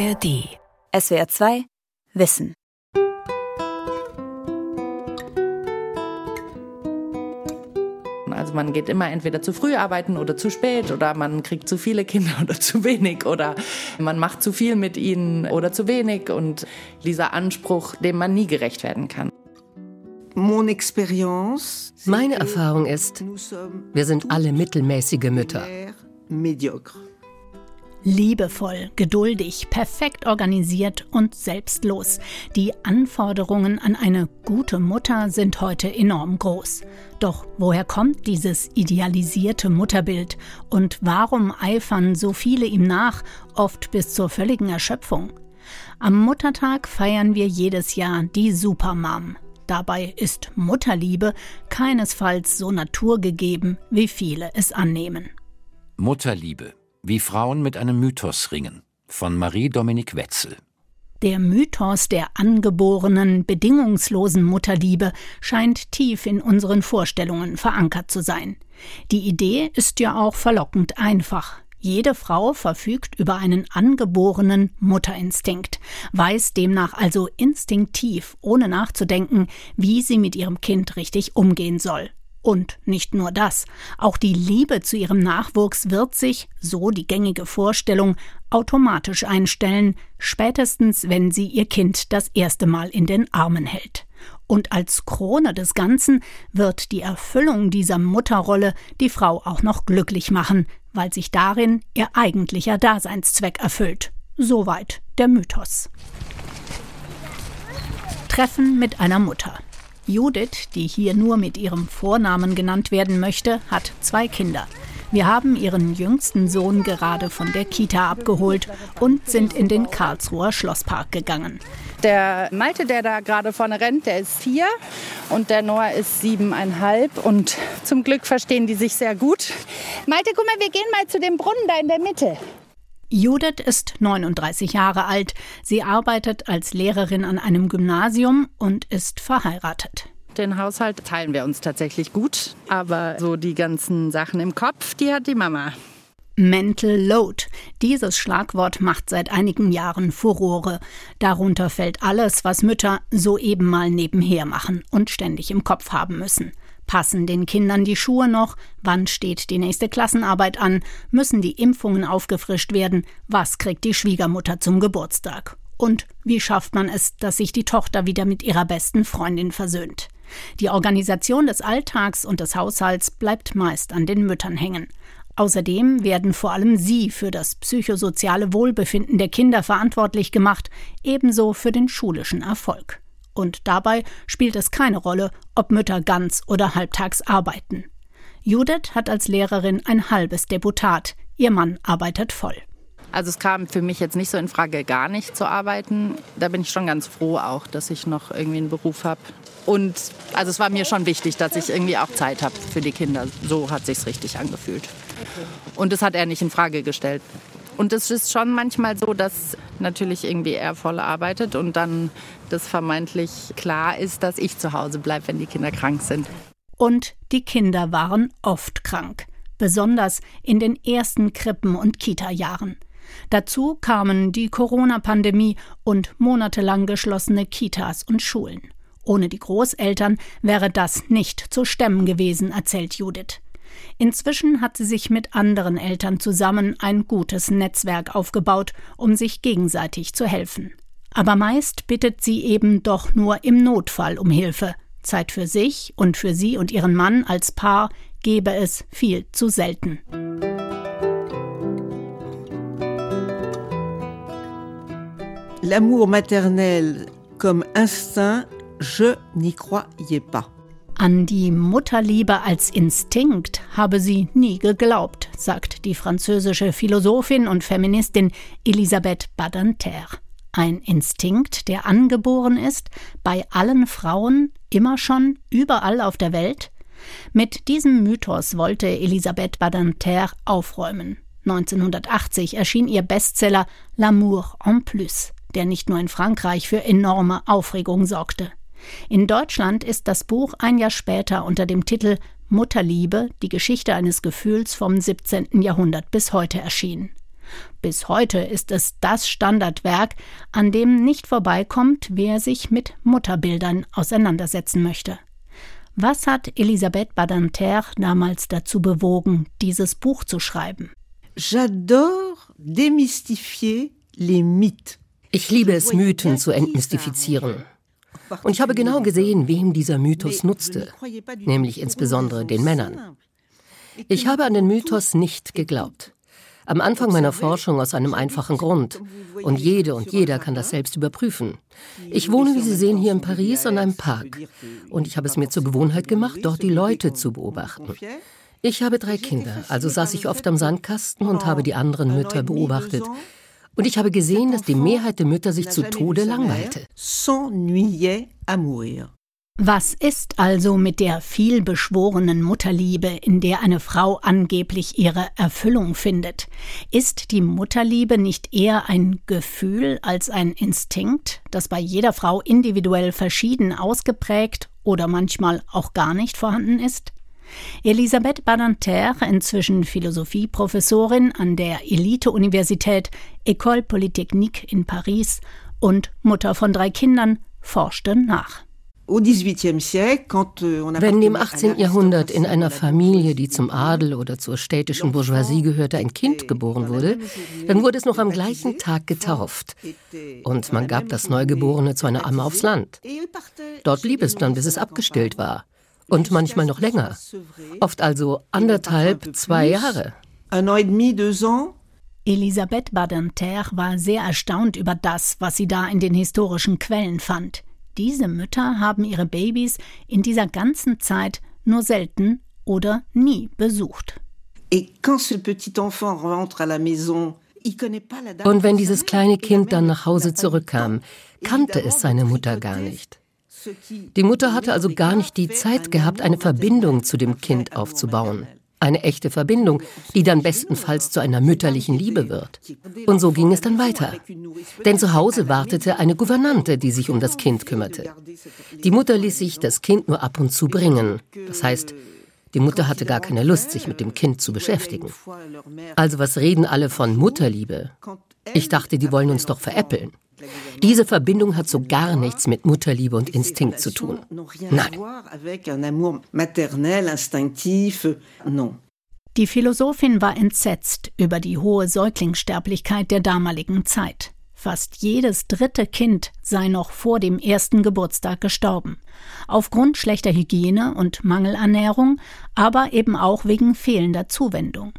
ARD. SWR 2 Wissen. Also man geht immer entweder zu früh arbeiten oder zu spät oder man kriegt zu viele Kinder oder zu wenig oder man macht zu viel mit ihnen oder zu wenig und dieser Anspruch, dem man nie gerecht werden kann. Meine Erfahrung ist, wir sind alle mittelmäßige Mütter. Liebevoll, geduldig, perfekt organisiert und selbstlos. Die Anforderungen an eine gute Mutter sind heute enorm groß. Doch woher kommt dieses idealisierte Mutterbild und warum eifern so viele ihm nach, oft bis zur völligen Erschöpfung? Am Muttertag feiern wir jedes Jahr die Supermom. Dabei ist Mutterliebe keinesfalls so naturgegeben, wie viele es annehmen. Mutterliebe wie Frauen mit einem Mythos ringen von Marie-Dominique Wetzel. Der Mythos der angeborenen, bedingungslosen Mutterliebe scheint tief in unseren Vorstellungen verankert zu sein. Die Idee ist ja auch verlockend einfach. Jede Frau verfügt über einen angeborenen Mutterinstinkt, weiß demnach also instinktiv, ohne nachzudenken, wie sie mit ihrem Kind richtig umgehen soll. Und nicht nur das, auch die Liebe zu ihrem Nachwuchs wird sich, so die gängige Vorstellung, automatisch einstellen, spätestens wenn sie ihr Kind das erste Mal in den Armen hält. Und als Krone des Ganzen wird die Erfüllung dieser Mutterrolle die Frau auch noch glücklich machen, weil sich darin ihr eigentlicher Daseinszweck erfüllt. Soweit der Mythos. Treffen mit einer Mutter. Judith, die hier nur mit ihrem Vornamen genannt werden möchte, hat zwei Kinder. Wir haben ihren jüngsten Sohn gerade von der Kita abgeholt und sind in den Karlsruher Schlosspark gegangen. Der Malte, der da gerade vorne rennt, der ist vier und der Noah ist siebeneinhalb und zum Glück verstehen die sich sehr gut. Malte, guck mal, wir gehen mal zu dem Brunnen da in der Mitte. Judith ist 39 Jahre alt. Sie arbeitet als Lehrerin an einem Gymnasium und ist verheiratet. Den Haushalt teilen wir uns tatsächlich gut, aber so die ganzen Sachen im Kopf, die hat die Mama. Mental Load. Dieses Schlagwort macht seit einigen Jahren Furore. Darunter fällt alles, was Mütter soeben mal nebenher machen und ständig im Kopf haben müssen. Passen den Kindern die Schuhe noch? Wann steht die nächste Klassenarbeit an? Müssen die Impfungen aufgefrischt werden? Was kriegt die Schwiegermutter zum Geburtstag? Und wie schafft man es, dass sich die Tochter wieder mit ihrer besten Freundin versöhnt? Die Organisation des Alltags und des Haushalts bleibt meist an den Müttern hängen. Außerdem werden vor allem sie für das psychosoziale Wohlbefinden der Kinder verantwortlich gemacht, ebenso für den schulischen Erfolg. Und dabei spielt es keine Rolle, ob Mütter ganz oder halbtags arbeiten. Judith hat als Lehrerin ein halbes Deputat, ihr Mann arbeitet voll. Also es kam für mich jetzt nicht so in Frage, gar nicht zu arbeiten. Da bin ich schon ganz froh auch, dass ich noch irgendwie einen Beruf habe. Und also es war mir schon wichtig, dass ich irgendwie auch Zeit habe für die Kinder. So hat sich's richtig angefühlt. Und das hat er nicht in Frage gestellt. Und es ist schon manchmal so, dass natürlich irgendwie er voll arbeitet und dann das vermeintlich klar ist, dass ich zu Hause bleibe, wenn die Kinder krank sind. Und die Kinder waren oft krank, besonders in den ersten Krippen- und Kita-Jahren. Dazu kamen die Corona-Pandemie und monatelang geschlossene Kitas und Schulen. Ohne die Großeltern wäre das nicht zu stemmen gewesen, erzählt Judith. Inzwischen hat sie sich mit anderen Eltern zusammen ein gutes Netzwerk aufgebaut, um sich gegenseitig zu helfen. Aber meist bittet sie eben doch nur im Notfall um Hilfe. Zeit für sich und für sie und ihren Mann als Paar gebe es viel zu selten. L'amour maternel comme instinct, je n'y croyais pas. An die Mutterliebe als Instinkt habe sie nie geglaubt, sagt die französische Philosophin und Feministin Elisabeth Badinter. Ein Instinkt, der angeboren ist, bei allen Frauen, immer schon, überall auf der Welt? Mit diesem Mythos wollte Elisabeth Badinter aufräumen. 1980 erschien ihr Bestseller L'amour en plus, der nicht nur in Frankreich für enorme Aufregung sorgte. In Deutschland ist das Buch ein Jahr später unter dem Titel Mutterliebe, die Geschichte eines Gefühls vom 17. Jahrhundert bis heute erschienen. Bis heute ist es das Standardwerk, an dem nicht vorbeikommt, wer sich mit Mutterbildern auseinandersetzen möchte. Was hat Elisabeth Badinter damals dazu bewogen, dieses Buch zu schreiben? J'adore démystifier les mythes. Ich liebe es, Mythen zu entmystifizieren. Und ich habe genau gesehen, wem dieser Mythos nutzte, nämlich insbesondere den Männern. Ich habe an den Mythos nicht geglaubt. Am Anfang meiner Forschung aus einem einfachen Grund. Und jede und jeder kann das selbst überprüfen. Ich wohne, wie Sie sehen, hier in Paris an einem Park. Und ich habe es mir zur Gewohnheit gemacht, dort die Leute zu beobachten. Ich habe drei Kinder, also saß ich oft am Sandkasten und habe die anderen Mütter beobachtet. Und ich habe gesehen, dass die Mehrheit der Mütter sich zu Tode langweilte. Was ist also mit der vielbeschworenen Mutterliebe, in der eine Frau angeblich ihre Erfüllung findet? Ist die Mutterliebe nicht eher ein Gefühl als ein Instinkt, das bei jeder Frau individuell verschieden ausgeprägt oder manchmal auch gar nicht vorhanden ist? Elisabeth Badinter, inzwischen Philosophieprofessorin an der Elite-Universität École Polytechnique in Paris und Mutter von drei Kindern, forschte nach. Euh, Wenn im 18. Jahrhundert in einer Familie, die zum Adel oder zur städtischen Bourgeoisie gehörte, ein Kind geboren wurde, dann wurde es noch am gleichen Tag getauft. Und man gab das Neugeborene zu einer Amme aufs Land. Dort blieb es dann, bis es abgestillt war. Und manchmal noch länger. Oft also anderthalb, zwei Jahre. Elisabeth Badinter war sehr erstaunt über das, was sie da in den historischen Quellen fand. Diese Mütter haben ihre Babys in dieser ganzen Zeit nur selten oder nie besucht. Und wenn dieses kleine Kind dann nach Hause zurückkam, kannte es seine Mutter gar nicht. Die Mutter hatte also gar nicht die Zeit gehabt, eine Verbindung zu dem Kind aufzubauen. Eine echte Verbindung, die dann bestenfalls zu einer mütterlichen Liebe wird. Und so ging es dann weiter. Denn zu Hause wartete eine Gouvernante, die sich um das Kind kümmerte. Die Mutter ließ sich das Kind nur ab und zu bringen. Das heißt, die Mutter hatte gar keine Lust, sich mit dem Kind zu beschäftigen. Also was reden alle von Mutterliebe? Ich dachte, die wollen uns doch veräppeln. Diese Verbindung hat so gar nichts mit Mutterliebe und Instinkt zu tun. Nein. Die Philosophin war entsetzt über die hohe Säuglingssterblichkeit der damaligen Zeit. Fast jedes dritte Kind sei noch vor dem ersten Geburtstag gestorben. Aufgrund schlechter Hygiene und Mangelernährung, aber eben auch wegen fehlender Zuwendung.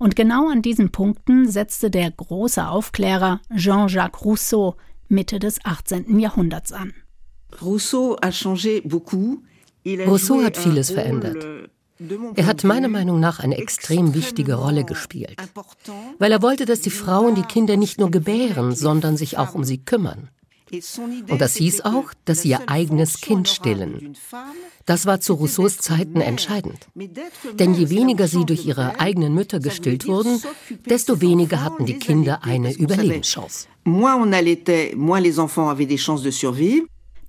Und genau an diesen Punkten setzte der große Aufklärer Jean-Jacques Rousseau Mitte des 18. Jahrhunderts an. Rousseau hat vieles verändert. Er hat meiner Meinung nach eine extrem wichtige Rolle gespielt, weil er wollte, dass die Frauen die Kinder nicht nur gebären, sondern sich auch um sie kümmern. Und das hieß auch, dass sie ihr eigenes Kind stillen. Das war zu Rousseaus Zeiten entscheidend. Denn je weniger sie durch ihre eigenen Mütter gestillt wurden, desto weniger hatten die Kinder eine Überlebenschance.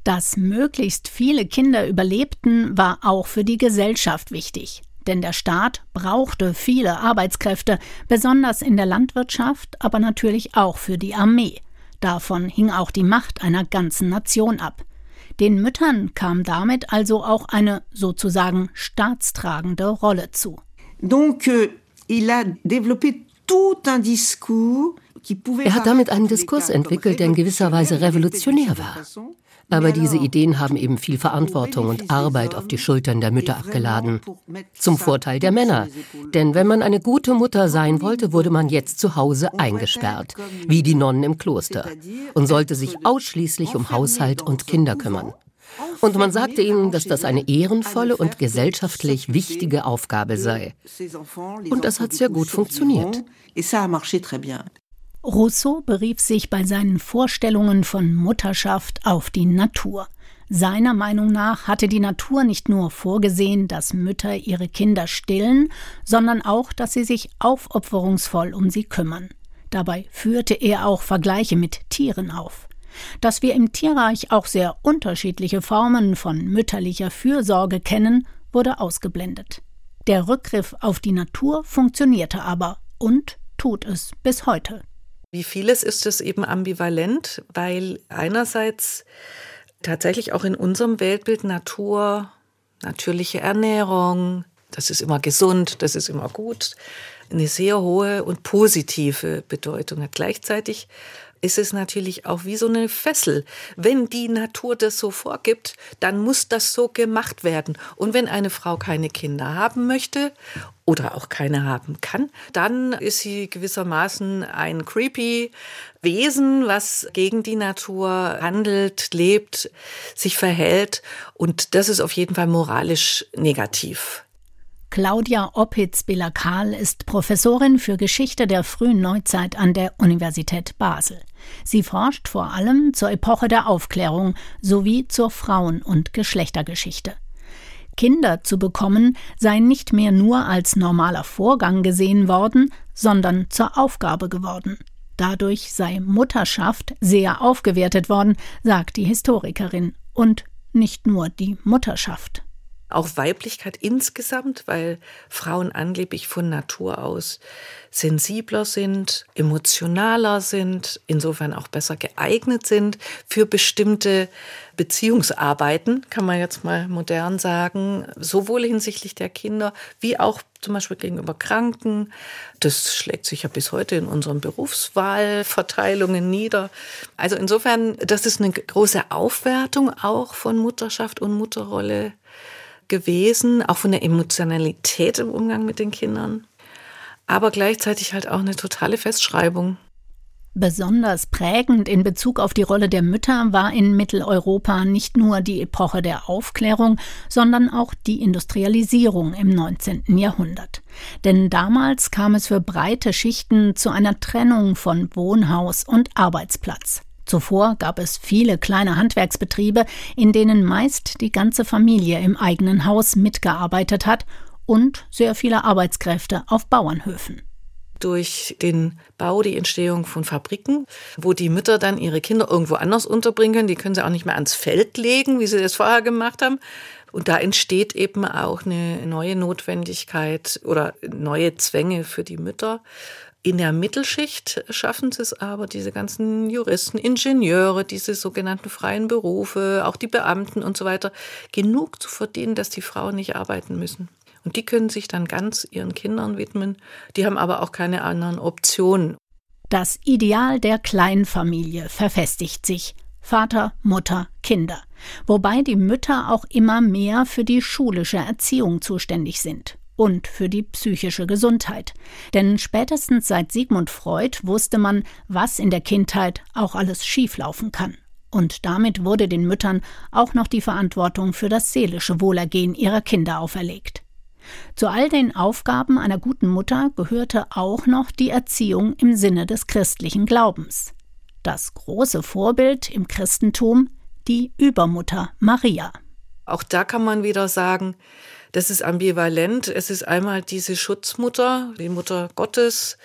Dass möglichst viele Kinder überlebten, war auch für die Gesellschaft wichtig. Denn der Staat brauchte viele Arbeitskräfte, besonders in der Landwirtschaft, aber natürlich auch für die Armee. Davon hing auch die Macht einer ganzen Nation ab. Den Müttern kam damit also auch eine sozusagen staatstragende Rolle zu. Donc, euh, il a développé tout un discours er hat damit einen Diskurs entwickelt, der in gewisser Weise revolutionär war. Aber diese Ideen haben eben viel Verantwortung und Arbeit auf die Schultern der Mütter abgeladen. Zum Vorteil der Männer. Denn wenn man eine gute Mutter sein wollte, wurde man jetzt zu Hause eingesperrt, wie die Nonnen im Kloster, und sollte sich ausschließlich um Haushalt und Kinder kümmern. Und man sagte ihnen, dass das eine ehrenvolle und gesellschaftlich wichtige Aufgabe sei. Und das hat sehr gut funktioniert. Rousseau berief sich bei seinen Vorstellungen von Mutterschaft auf die Natur. Seiner Meinung nach hatte die Natur nicht nur vorgesehen, dass Mütter ihre Kinder stillen, sondern auch, dass sie sich aufopferungsvoll um sie kümmern. Dabei führte er auch Vergleiche mit Tieren auf. Dass wir im Tierreich auch sehr unterschiedliche Formen von mütterlicher Fürsorge kennen, wurde ausgeblendet. Der Rückgriff auf die Natur funktionierte aber und tut es bis heute. Wie vieles ist es eben ambivalent, weil einerseits tatsächlich auch in unserem Weltbild Natur, natürliche Ernährung, das ist immer gesund, das ist immer gut, eine sehr hohe und positive Bedeutung hat. Gleichzeitig ist es natürlich auch wie so eine Fessel. Wenn die Natur das so vorgibt, dann muss das so gemacht werden. Und wenn eine Frau keine Kinder haben möchte oder auch keine haben kann, dann ist sie gewissermaßen ein creepy Wesen, was gegen die Natur handelt, lebt, sich verhält. Und das ist auf jeden Fall moralisch negativ. Claudia Oppitz-Belakal ist Professorin für Geschichte der frühen Neuzeit an der Universität Basel. Sie forscht vor allem zur Epoche der Aufklärung sowie zur Frauen- und Geschlechtergeschichte. Kinder zu bekommen sei nicht mehr nur als normaler Vorgang gesehen worden, sondern zur Aufgabe geworden. Dadurch sei Mutterschaft sehr aufgewertet worden, sagt die Historikerin, und nicht nur die Mutterschaft auch Weiblichkeit insgesamt, weil Frauen angeblich von Natur aus sensibler sind, emotionaler sind, insofern auch besser geeignet sind für bestimmte Beziehungsarbeiten, kann man jetzt mal modern sagen, sowohl hinsichtlich der Kinder wie auch zum Beispiel gegenüber Kranken. Das schlägt sich ja bis heute in unseren Berufswahlverteilungen nieder. Also insofern, das ist eine große Aufwertung auch von Mutterschaft und Mutterrolle gewesen, auch von der Emotionalität im Umgang mit den Kindern, aber gleichzeitig halt auch eine totale Festschreibung. Besonders prägend in Bezug auf die Rolle der Mütter war in Mitteleuropa nicht nur die Epoche der Aufklärung, sondern auch die Industrialisierung im 19. Jahrhundert. Denn damals kam es für breite Schichten zu einer Trennung von Wohnhaus und Arbeitsplatz. Zuvor gab es viele kleine Handwerksbetriebe, in denen meist die ganze Familie im eigenen Haus mitgearbeitet hat und sehr viele Arbeitskräfte auf Bauernhöfen durch den Bau, die Entstehung von Fabriken, wo die Mütter dann ihre Kinder irgendwo anders unterbringen können. Die können sie auch nicht mehr ans Feld legen, wie sie das vorher gemacht haben. Und da entsteht eben auch eine neue Notwendigkeit oder neue Zwänge für die Mütter. In der Mittelschicht schaffen sie es aber, diese ganzen Juristen, Ingenieure, diese sogenannten freien Berufe, auch die Beamten und so weiter, genug zu verdienen, dass die Frauen nicht arbeiten müssen. Und die können sich dann ganz ihren Kindern widmen. Die haben aber auch keine anderen Optionen. Das Ideal der Kleinfamilie verfestigt sich. Vater, Mutter, Kinder. Wobei die Mütter auch immer mehr für die schulische Erziehung zuständig sind und für die psychische Gesundheit. Denn spätestens seit Sigmund Freud wusste man, was in der Kindheit auch alles schieflaufen kann. Und damit wurde den Müttern auch noch die Verantwortung für das seelische Wohlergehen ihrer Kinder auferlegt. Zu all den Aufgaben einer guten Mutter gehörte auch noch die Erziehung im Sinne des christlichen Glaubens. Das große Vorbild im Christentum die Übermutter Maria. Auch da kann man wieder sagen, das ist ambivalent. Es ist einmal diese Schutzmutter, die Mutter Gottes,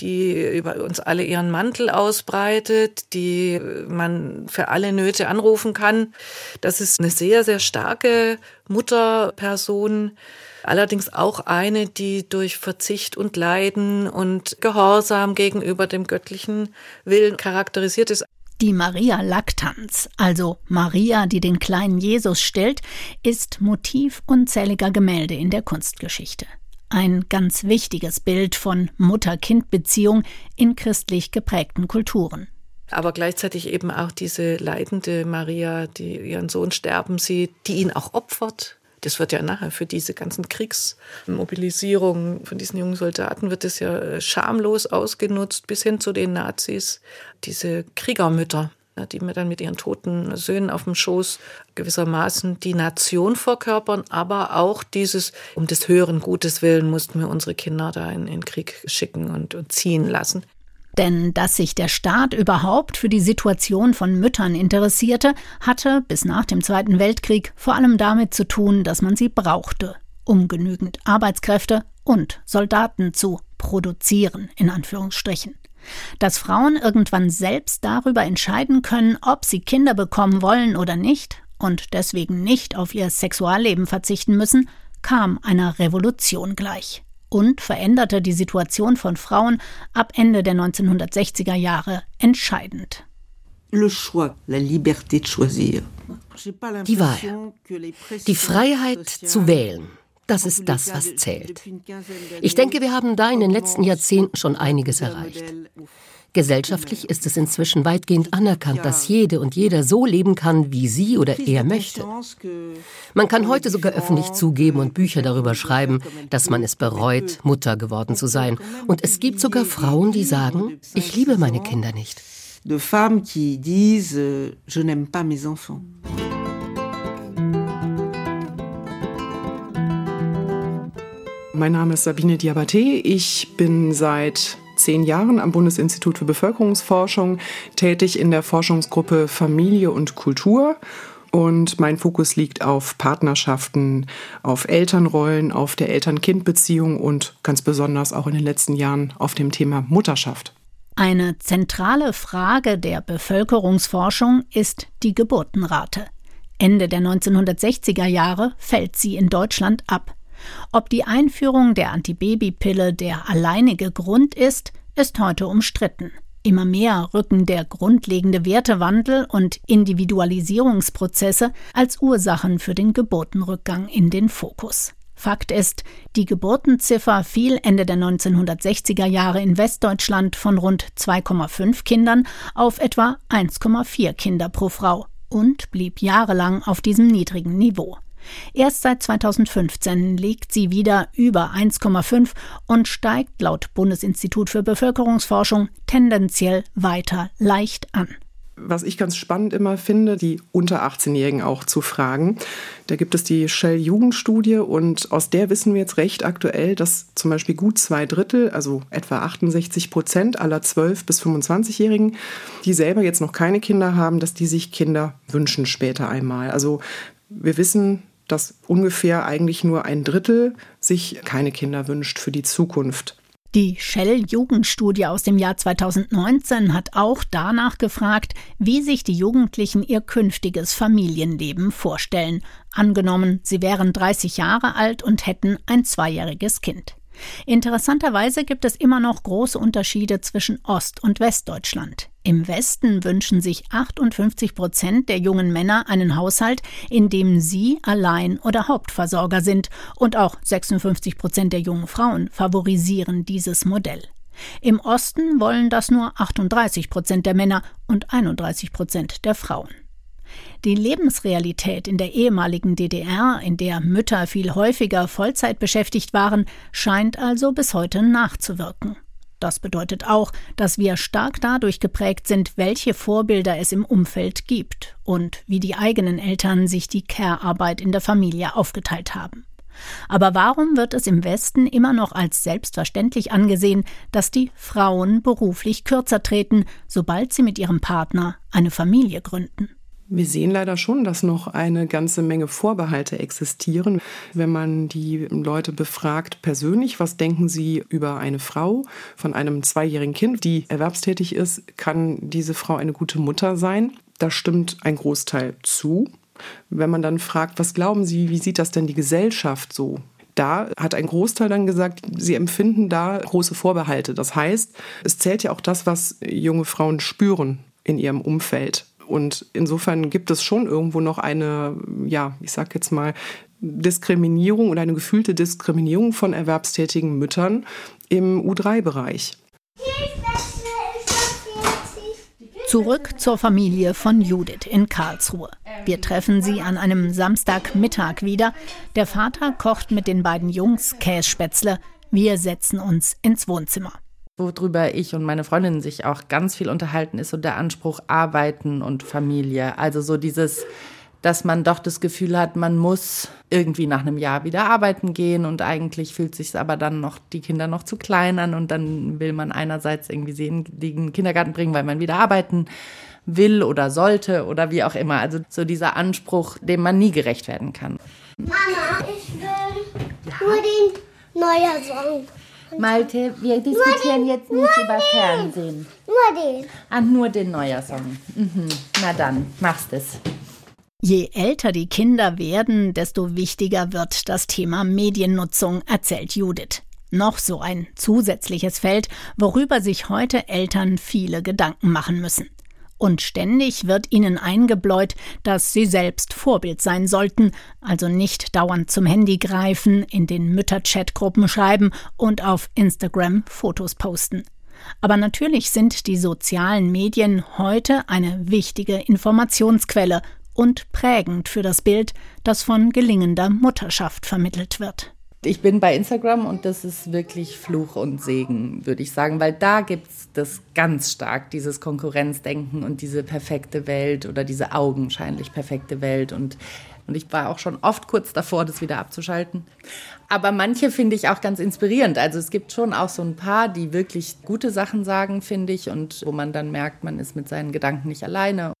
die über uns alle ihren Mantel ausbreitet, die man für alle Nöte anrufen kann. Das ist eine sehr, sehr starke Mutterperson. Allerdings auch eine, die durch Verzicht und Leiden und Gehorsam gegenüber dem göttlichen Willen charakterisiert ist. Die Maria Lactans, also Maria, die den kleinen Jesus stellt, ist Motiv unzähliger Gemälde in der Kunstgeschichte. Ein ganz wichtiges Bild von Mutter-Kind-Beziehung in christlich geprägten Kulturen. Aber gleichzeitig eben auch diese leidende Maria, die ihren Sohn sterben sieht, die ihn auch opfert, das wird ja nachher für diese ganzen Kriegsmobilisierungen von diesen jungen Soldaten wird es ja äh, schamlos ausgenutzt bis hin zu den Nazis. Diese Kriegermütter, die mir dann mit ihren toten Söhnen auf dem Schoß gewissermaßen die Nation verkörpern, aber auch dieses, um des höheren Gutes willen mussten wir unsere Kinder da in den Krieg schicken und, und ziehen lassen. Denn dass sich der Staat überhaupt für die Situation von Müttern interessierte, hatte bis nach dem Zweiten Weltkrieg vor allem damit zu tun, dass man sie brauchte, um genügend Arbeitskräfte und Soldaten zu produzieren, in Anführungsstrichen. Dass Frauen irgendwann selbst darüber entscheiden können, ob sie Kinder bekommen wollen oder nicht und deswegen nicht auf ihr Sexualleben verzichten müssen, kam einer Revolution gleich. Und veränderte die Situation von Frauen ab Ende der 1960er Jahre entscheidend. Die Wahl. Die Freiheit zu wählen. Das ist das, was zählt. Ich denke, wir haben da in den letzten Jahrzehnten schon einiges erreicht. Gesellschaftlich ist es inzwischen weitgehend anerkannt, dass jede und jeder so leben kann, wie sie oder er möchte. Man kann heute sogar öffentlich zugeben und Bücher darüber schreiben, dass man es bereut, Mutter geworden zu sein. Und es gibt sogar Frauen, die sagen, ich liebe meine Kinder nicht. De femmes qui disent je n'aime pas mes enfants. Mein Name ist Sabine Diabaté. Ich bin seit zehn Jahren am Bundesinstitut für Bevölkerungsforschung tätig in der Forschungsgruppe Familie und Kultur. Und mein Fokus liegt auf Partnerschaften, auf Elternrollen, auf der Eltern-Kind-Beziehung und ganz besonders auch in den letzten Jahren auf dem Thema Mutterschaft. Eine zentrale Frage der Bevölkerungsforschung ist die Geburtenrate. Ende der 1960er Jahre fällt sie in Deutschland ab. Ob die Einführung der Antibabypille der alleinige Grund ist, ist heute umstritten. Immer mehr rücken der grundlegende Wertewandel und Individualisierungsprozesse als Ursachen für den Geburtenrückgang in den Fokus. Fakt ist, die Geburtenziffer fiel Ende der 1960er Jahre in Westdeutschland von rund 2,5 Kindern auf etwa 1,4 Kinder pro Frau und blieb jahrelang auf diesem niedrigen Niveau. Erst seit 2015 liegt sie wieder über 1,5 und steigt laut Bundesinstitut für Bevölkerungsforschung tendenziell weiter leicht an was ich ganz spannend immer finde, die unter 18-Jährigen auch zu fragen. Da gibt es die Shell-Jugendstudie und aus der wissen wir jetzt recht aktuell, dass zum Beispiel gut zwei Drittel, also etwa 68 Prozent aller 12- bis 25-Jährigen, die selber jetzt noch keine Kinder haben, dass die sich Kinder wünschen später einmal. Also wir wissen, dass ungefähr eigentlich nur ein Drittel sich keine Kinder wünscht für die Zukunft. Die Shell-Jugendstudie aus dem Jahr 2019 hat auch danach gefragt, wie sich die Jugendlichen ihr künftiges Familienleben vorstellen. Angenommen, sie wären 30 Jahre alt und hätten ein zweijähriges Kind. Interessanterweise gibt es immer noch große Unterschiede zwischen Ost- und Westdeutschland. Im Westen wünschen sich 58 Prozent der jungen Männer einen Haushalt, in dem sie Allein- oder Hauptversorger sind, und auch 56 Prozent der jungen Frauen favorisieren dieses Modell. Im Osten wollen das nur 38 Prozent der Männer und 31 Prozent der Frauen. Die Lebensrealität in der ehemaligen DDR, in der Mütter viel häufiger Vollzeit beschäftigt waren, scheint also bis heute nachzuwirken. Das bedeutet auch, dass wir stark dadurch geprägt sind, welche Vorbilder es im Umfeld gibt und wie die eigenen Eltern sich die Care-Arbeit in der Familie aufgeteilt haben. Aber warum wird es im Westen immer noch als selbstverständlich angesehen, dass die Frauen beruflich kürzer treten, sobald sie mit ihrem Partner eine Familie gründen? Wir sehen leider schon, dass noch eine ganze Menge Vorbehalte existieren. Wenn man die Leute befragt persönlich, was denken sie über eine Frau von einem zweijährigen Kind, die erwerbstätig ist, kann diese Frau eine gute Mutter sein? Da stimmt ein Großteil zu. Wenn man dann fragt, was glauben Sie, wie sieht das denn die Gesellschaft so? Da hat ein Großteil dann gesagt, sie empfinden da große Vorbehalte. Das heißt, es zählt ja auch das, was junge Frauen spüren in ihrem Umfeld. Und insofern gibt es schon irgendwo noch eine, ja, ich sag jetzt mal, Diskriminierung oder eine gefühlte Diskriminierung von erwerbstätigen Müttern im U3-Bereich. Zurück zur Familie von Judith in Karlsruhe. Wir treffen sie an einem Samstagmittag wieder. Der Vater kocht mit den beiden Jungs Kässpätzle. Wir setzen uns ins Wohnzimmer worüber ich und meine Freundinnen sich auch ganz viel unterhalten, ist so der Anspruch Arbeiten und Familie. Also so dieses, dass man doch das Gefühl hat, man muss irgendwie nach einem Jahr wieder arbeiten gehen und eigentlich fühlt sich aber dann noch die Kinder noch zu klein an und dann will man einerseits irgendwie sie in den Kindergarten bringen, weil man wieder arbeiten will oder sollte oder wie auch immer. Also so dieser Anspruch, dem man nie gerecht werden kann. Mama, ich will ja. nur den neuen Song. Malte, wir diskutieren den, jetzt nicht über den, Fernsehen. Nur den. Ah, nur den neuer Song. Mhm. Na dann, machst es. Je älter die Kinder werden, desto wichtiger wird das Thema Mediennutzung, erzählt Judith. Noch so ein zusätzliches Feld, worüber sich heute Eltern viele Gedanken machen müssen. Und ständig wird ihnen eingebläut, dass sie selbst Vorbild sein sollten, also nicht dauernd zum Handy greifen, in den Mütterchatgruppen schreiben und auf Instagram Fotos posten. Aber natürlich sind die sozialen Medien heute eine wichtige Informationsquelle und prägend für das Bild, das von gelingender Mutterschaft vermittelt wird. Ich bin bei Instagram und das ist wirklich Fluch und Segen, würde ich sagen, weil da gibt es das ganz stark, dieses Konkurrenzdenken und diese perfekte Welt oder diese augenscheinlich perfekte Welt. Und, und ich war auch schon oft kurz davor, das wieder abzuschalten. Aber manche finde ich auch ganz inspirierend. Also es gibt schon auch so ein paar, die wirklich gute Sachen sagen, finde ich, und wo man dann merkt, man ist mit seinen Gedanken nicht alleine.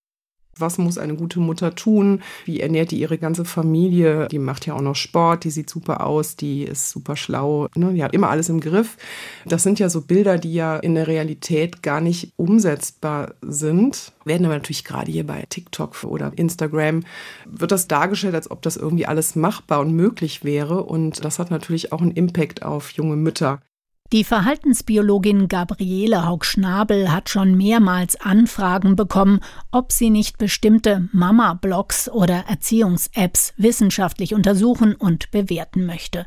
Was muss eine gute Mutter tun? Wie ernährt die ihre ganze Familie? Die macht ja auch noch Sport, die sieht super aus, die ist super schlau, ne? die hat immer alles im Griff. Das sind ja so Bilder, die ja in der Realität gar nicht umsetzbar sind. Werden aber natürlich gerade hier bei TikTok oder Instagram, wird das dargestellt, als ob das irgendwie alles machbar und möglich wäre. Und das hat natürlich auch einen Impact auf junge Mütter. Die Verhaltensbiologin Gabriele Haug-Schnabel hat schon mehrmals Anfragen bekommen, ob sie nicht bestimmte Mama-Blogs oder Erziehungs-Apps wissenschaftlich untersuchen und bewerten möchte.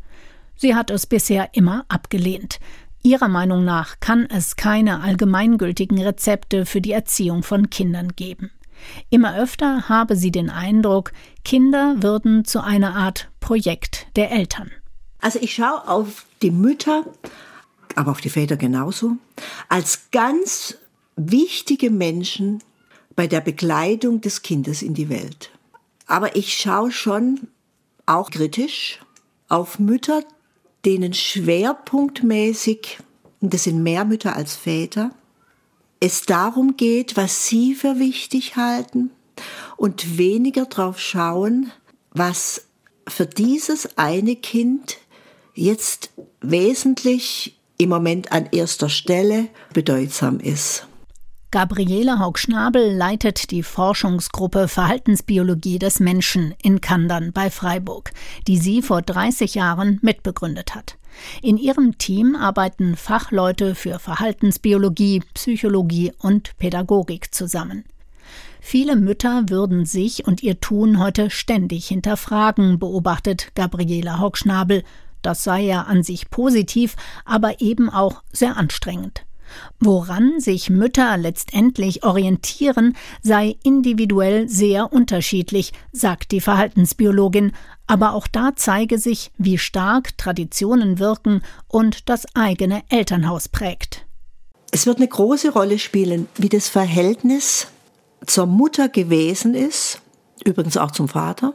Sie hat es bisher immer abgelehnt. Ihrer Meinung nach kann es keine allgemeingültigen Rezepte für die Erziehung von Kindern geben. Immer öfter habe sie den Eindruck, Kinder würden zu einer Art Projekt der Eltern. Also ich schaue auf die Mütter aber auf die Väter genauso, als ganz wichtige Menschen bei der Begleitung des Kindes in die Welt. Aber ich schaue schon auch kritisch auf Mütter, denen schwerpunktmäßig, und das sind mehr Mütter als Väter, es darum geht, was sie für wichtig halten und weniger darauf schauen, was für dieses eine Kind jetzt wesentlich im Moment an erster Stelle bedeutsam ist. Gabriele Haug-Schnabel leitet die Forschungsgruppe Verhaltensbiologie des Menschen in Kandern bei Freiburg, die sie vor 30 Jahren mitbegründet hat. In ihrem Team arbeiten Fachleute für Verhaltensbiologie, Psychologie und Pädagogik zusammen. Viele Mütter würden sich und ihr Tun heute ständig hinterfragen, beobachtet Gabriele Haugschnabel das sei ja an sich positiv, aber eben auch sehr anstrengend. Woran sich Mütter letztendlich orientieren, sei individuell sehr unterschiedlich, sagt die Verhaltensbiologin, aber auch da zeige sich, wie stark Traditionen wirken und das eigene Elternhaus prägt. Es wird eine große Rolle spielen, wie das Verhältnis zur Mutter gewesen ist, übrigens auch zum Vater,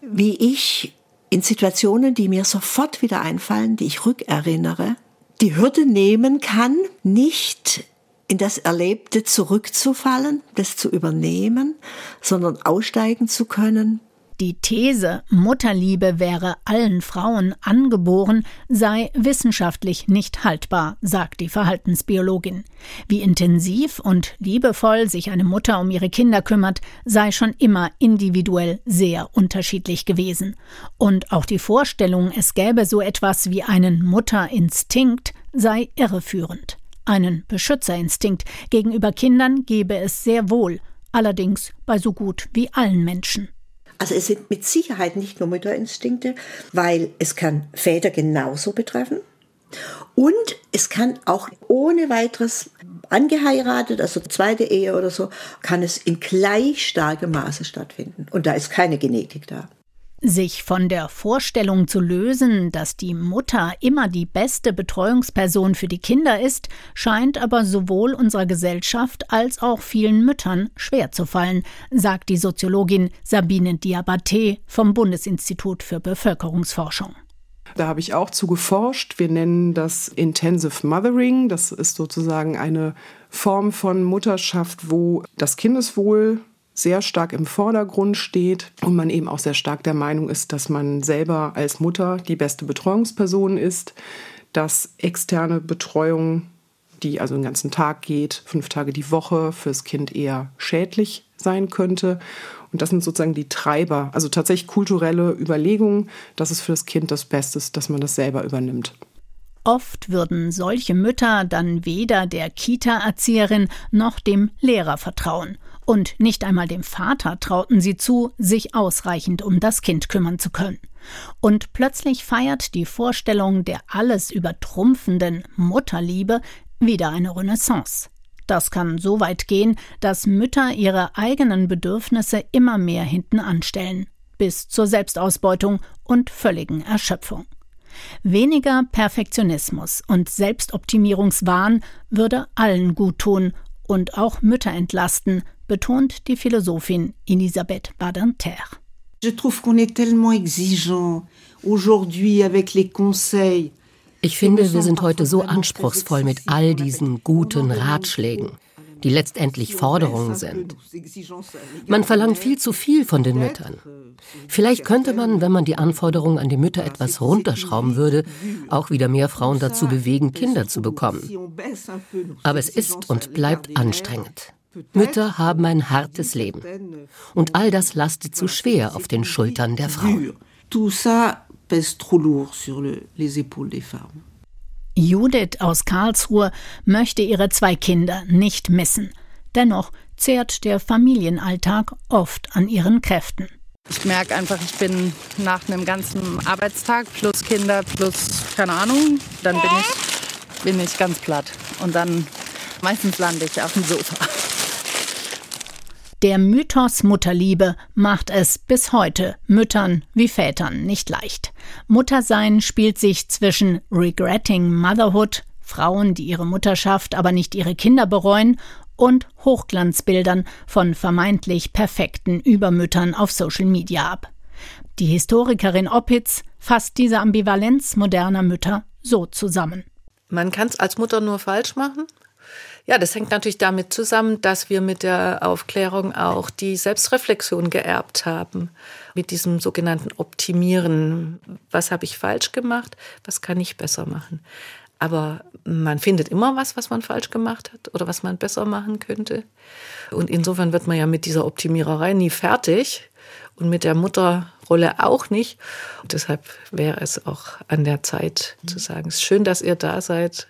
wie ich in Situationen, die mir sofort wieder einfallen, die ich rückerinnere, die Hürde nehmen kann, nicht in das Erlebte zurückzufallen, das zu übernehmen, sondern aussteigen zu können, die These, Mutterliebe wäre allen Frauen angeboren, sei wissenschaftlich nicht haltbar, sagt die Verhaltensbiologin. Wie intensiv und liebevoll sich eine Mutter um ihre Kinder kümmert, sei schon immer individuell sehr unterschiedlich gewesen. Und auch die Vorstellung, es gäbe so etwas wie einen Mutterinstinkt, sei irreführend. Einen Beschützerinstinkt gegenüber Kindern gebe es sehr wohl, allerdings bei so gut wie allen Menschen. Also es sind mit Sicherheit nicht nur Mütterinstinkte, weil es kann Väter genauso betreffen. Und es kann auch ohne weiteres angeheiratet, also zweite Ehe oder so, kann es in gleich starkem Maße stattfinden. Und da ist keine Genetik da. Sich von der Vorstellung zu lösen, dass die Mutter immer die beste Betreuungsperson für die Kinder ist, scheint aber sowohl unserer Gesellschaft als auch vielen Müttern schwer zu fallen, sagt die Soziologin Sabine Diabaté vom Bundesinstitut für Bevölkerungsforschung. Da habe ich auch zu geforscht. Wir nennen das Intensive Mothering. Das ist sozusagen eine Form von Mutterschaft, wo das Kindeswohl sehr stark im Vordergrund steht und man eben auch sehr stark der Meinung ist, dass man selber als Mutter die beste Betreuungsperson ist, dass externe Betreuung, die also den ganzen Tag geht, fünf Tage die Woche, fürs Kind eher schädlich sein könnte. Und das sind sozusagen die Treiber, also tatsächlich kulturelle Überlegungen, dass es für das Kind das Beste ist, dass man das selber übernimmt. Oft würden solche Mütter dann weder der Kita-Erzieherin noch dem Lehrer vertrauen. Und nicht einmal dem Vater trauten sie zu, sich ausreichend um das Kind kümmern zu können. Und plötzlich feiert die Vorstellung der alles übertrumpfenden Mutterliebe wieder eine Renaissance. Das kann so weit gehen, dass Mütter ihre eigenen Bedürfnisse immer mehr hinten anstellen, bis zur Selbstausbeutung und völligen Erschöpfung. Weniger Perfektionismus und Selbstoptimierungswahn würde allen gut tun und auch Mütter entlasten, betont die Philosophin Elisabeth Badinter. Je trouve qu'on est tellement exigeant aujourd'hui avec les conseils. Ich finde, wir sind heute so anspruchsvoll mit all diesen guten Ratschlägen, die letztendlich Forderungen sind. Man verlangt viel zu viel von den Müttern. Vielleicht könnte man, wenn man die Anforderungen an die Mütter etwas runterschrauben würde, auch wieder mehr Frauen dazu bewegen, Kinder zu bekommen. Aber es ist und bleibt anstrengend. Mütter haben ein hartes Leben. Und all das lastet zu schwer auf den Schultern der Frauen. Judith aus Karlsruhe möchte ihre zwei Kinder nicht missen. Dennoch zehrt der Familienalltag oft an ihren Kräften. Ich merke einfach, ich bin nach einem ganzen Arbeitstag plus Kinder plus keine Ahnung, dann bin ich, bin ich ganz platt. Und dann meistens lande ich auf dem Sofa. Der Mythos Mutterliebe macht es bis heute Müttern wie Vätern nicht leicht. Muttersein spielt sich zwischen Regretting Motherhood, Frauen, die ihre Mutterschaft, aber nicht ihre Kinder bereuen, und Hochglanzbildern von vermeintlich perfekten Übermüttern auf Social Media ab. Die Historikerin Oppitz fasst diese Ambivalenz moderner Mütter so zusammen. Man kann es als Mutter nur falsch machen. Ja, das hängt natürlich damit zusammen, dass wir mit der Aufklärung auch die Selbstreflexion geerbt haben. Mit diesem sogenannten Optimieren. Was habe ich falsch gemacht? Was kann ich besser machen? Aber man findet immer was, was man falsch gemacht hat oder was man besser machen könnte. Und insofern wird man ja mit dieser Optimiererei nie fertig und mit der Mutterrolle auch nicht. Und deshalb wäre es auch an der Zeit zu sagen, es ist schön, dass ihr da seid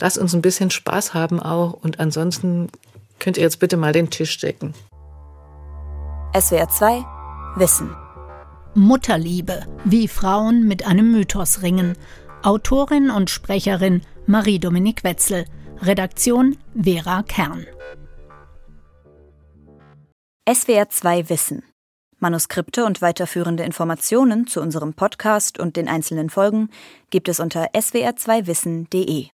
lasst uns ein bisschen Spaß haben auch und ansonsten könnt ihr jetzt bitte mal den Tisch decken. SWR 2 Wissen. Mutterliebe, wie Frauen mit einem Mythos ringen. Autorin und Sprecherin Marie-Dominique Wetzel. Redaktion Vera Kern. SWR 2 Wissen. Manuskripte und weiterführende Informationen zu unserem Podcast und den einzelnen Folgen gibt es unter swr2wissen.de.